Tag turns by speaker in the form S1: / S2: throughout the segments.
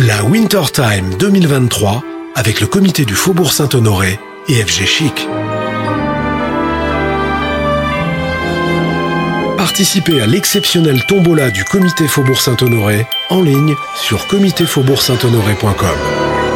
S1: La Winter Time 2023 avec le comité du Faubourg Saint-Honoré et FG Chic. Participez à l'exceptionnel tombola du comité Faubourg Saint-Honoré en ligne sur comitéfaubourg-saint-honoré.com.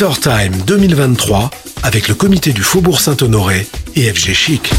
S1: Winter Time 2023 avec le comité du Faubourg Saint-Honoré et FG Chic.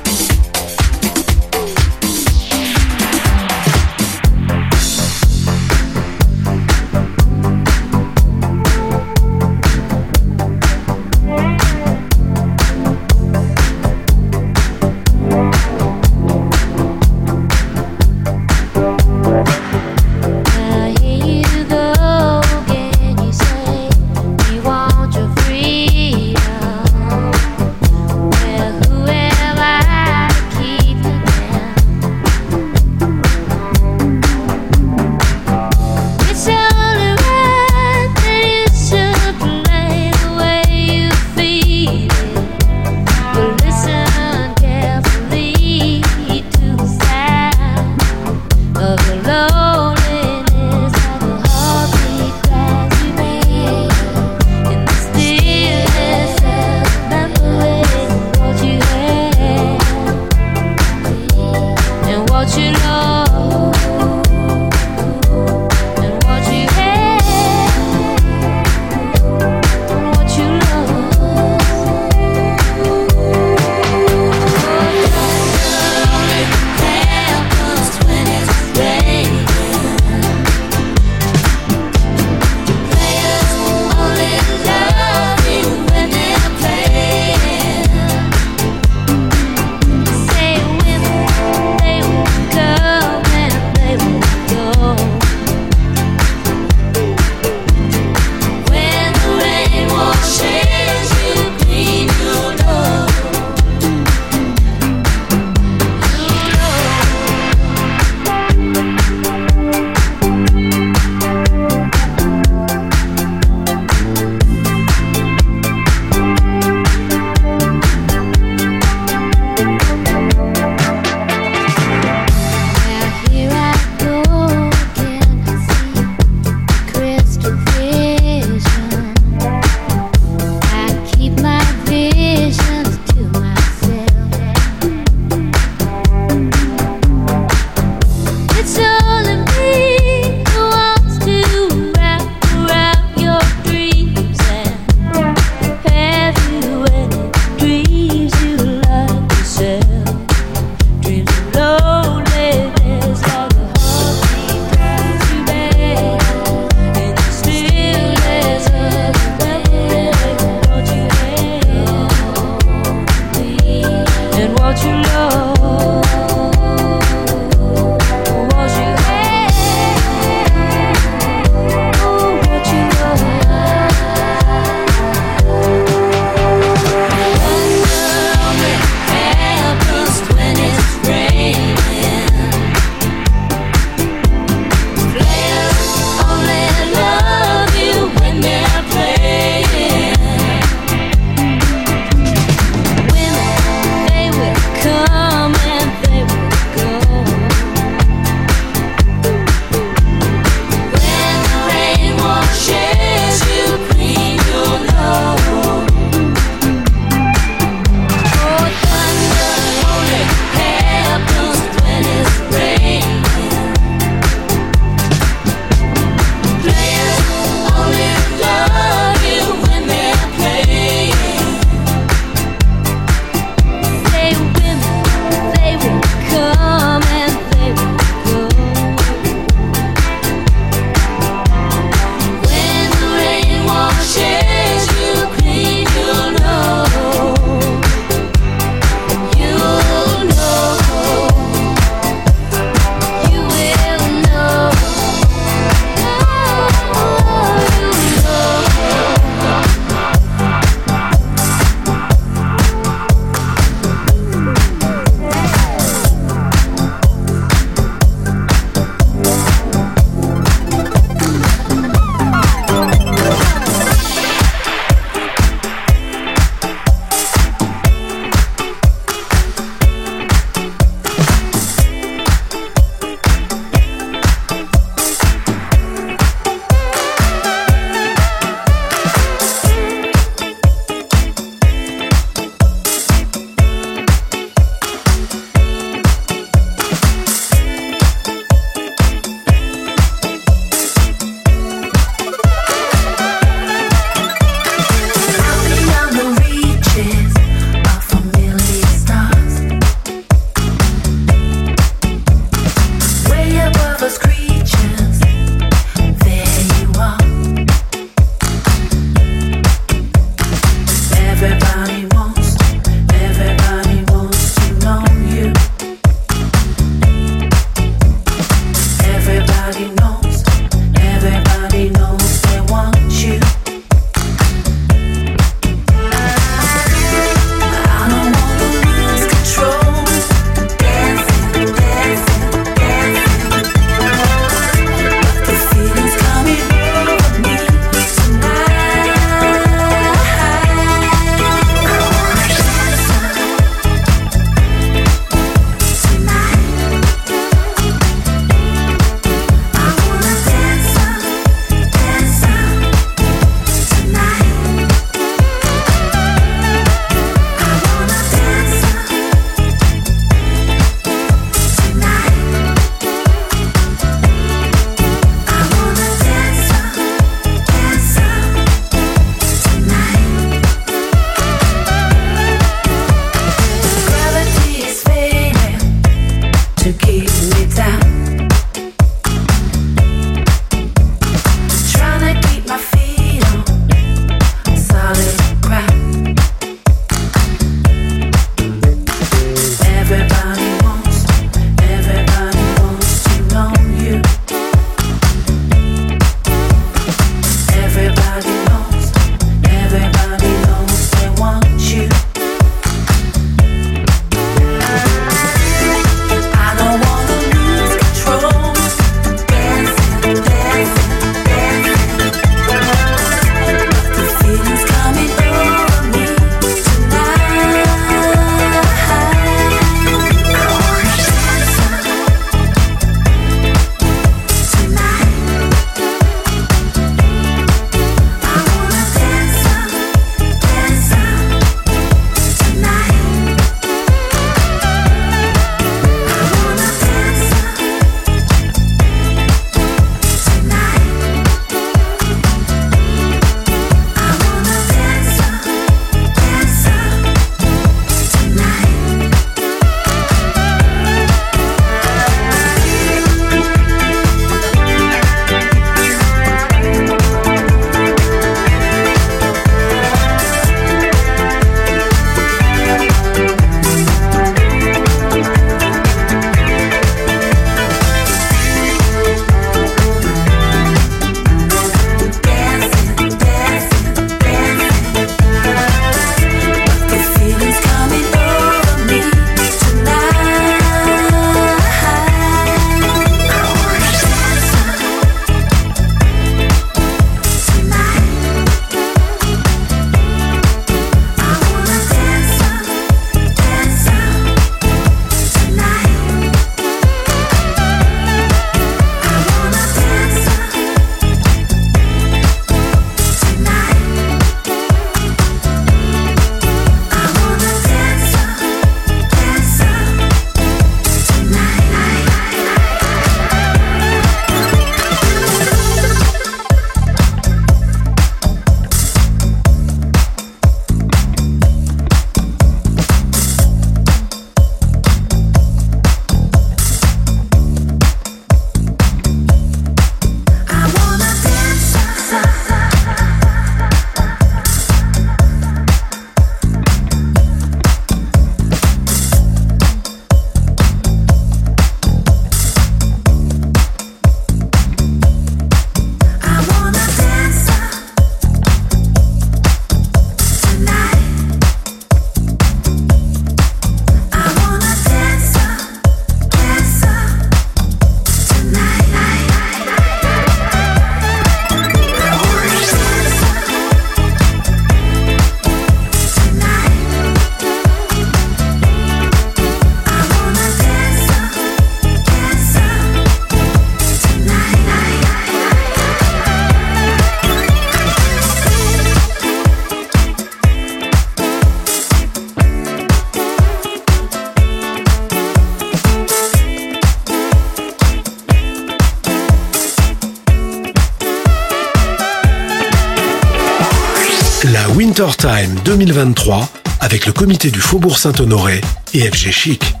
S1: 2023 avec le comité du Faubourg Saint-Honoré et FG Chic.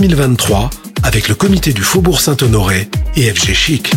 S2: 2023 avec le comité du Faubourg Saint-Honoré et FG Chic.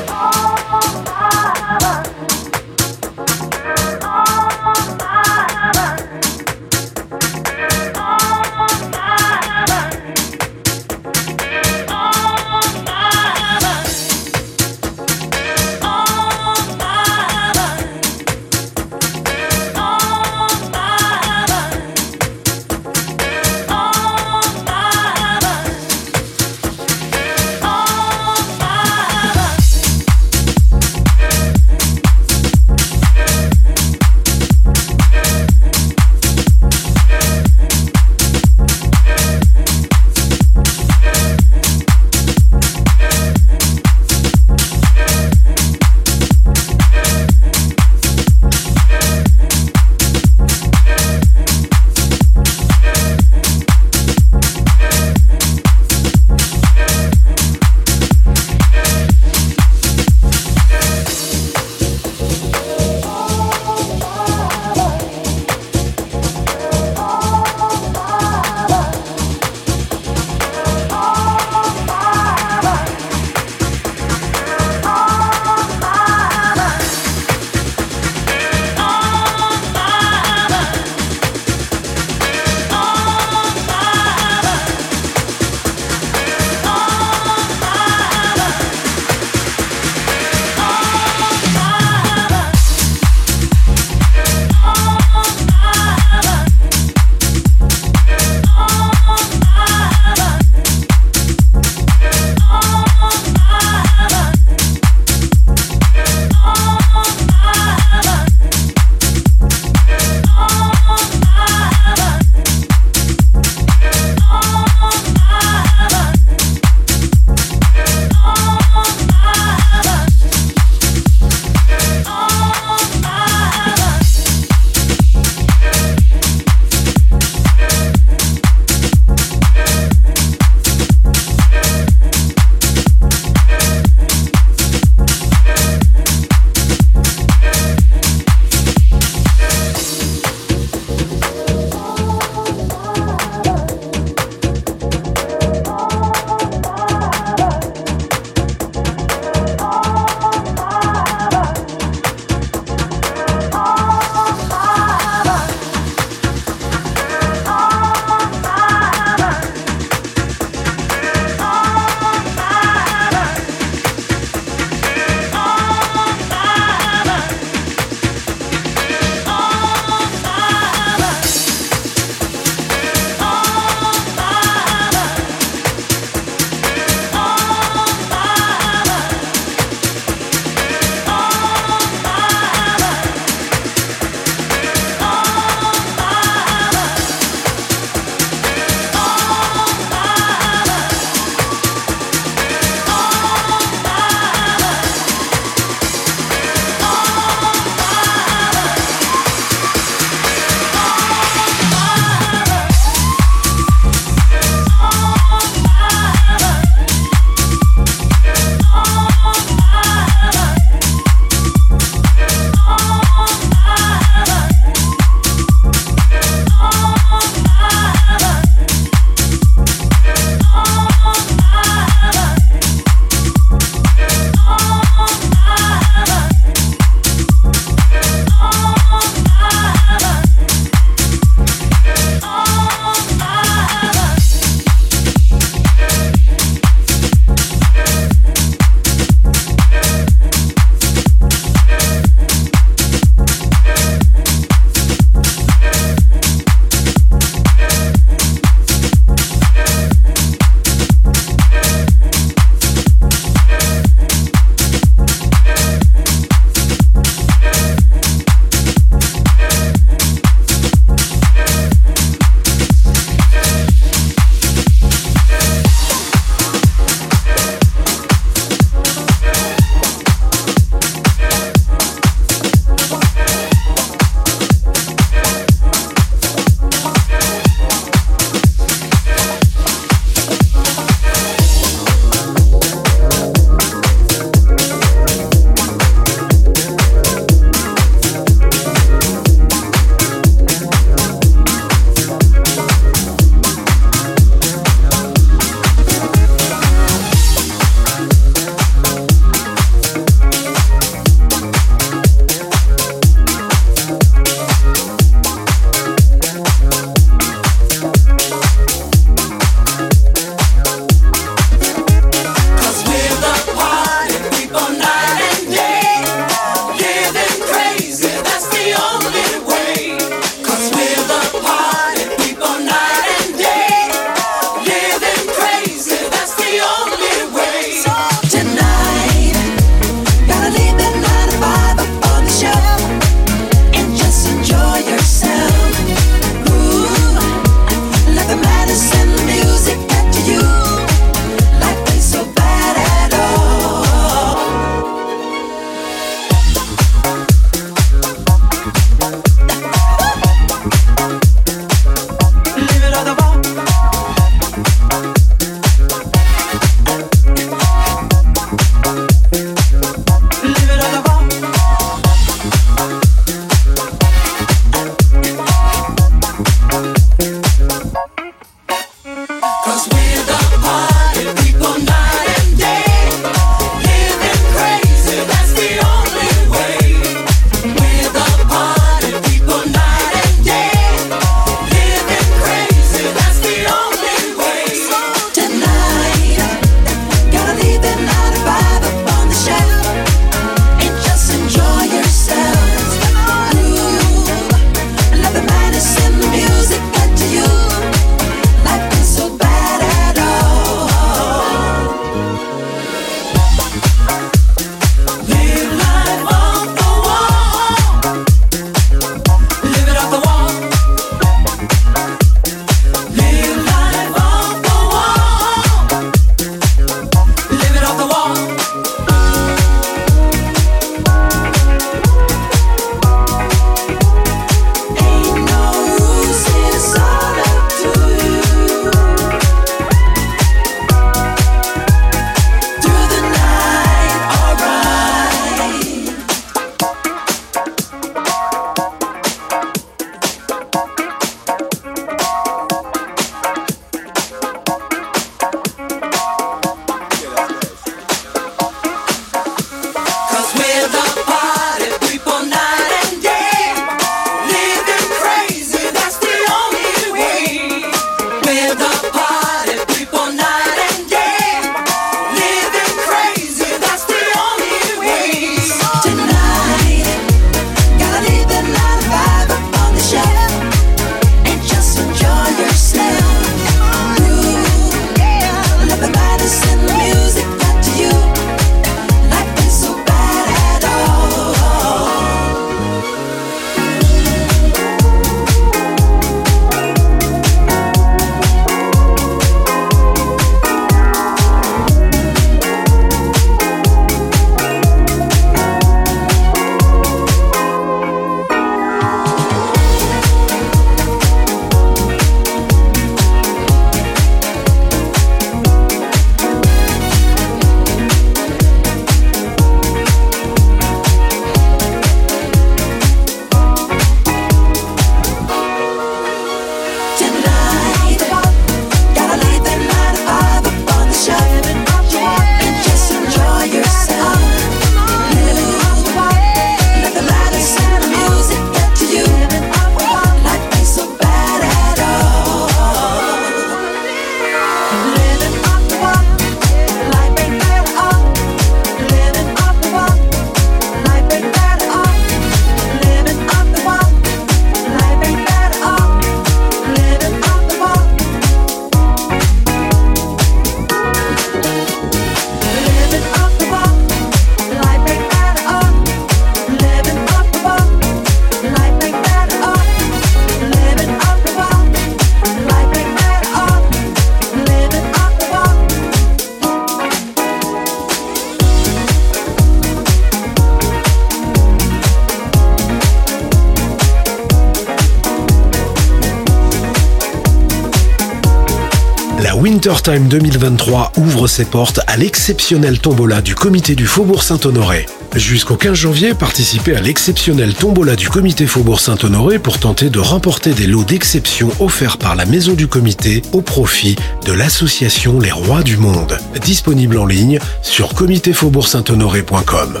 S1: Wintertime 2023 ouvre ses portes à l'exceptionnel tombola du comité du Faubourg Saint-Honoré. Jusqu'au 15 janvier, participez à l'exceptionnel tombola du comité Faubourg Saint-Honoré pour tenter de remporter des lots d'exception offerts par la maison du comité au profit de l'association Les Rois du Monde. Disponible en ligne sur comitéfaubourg-saint-honoré.com.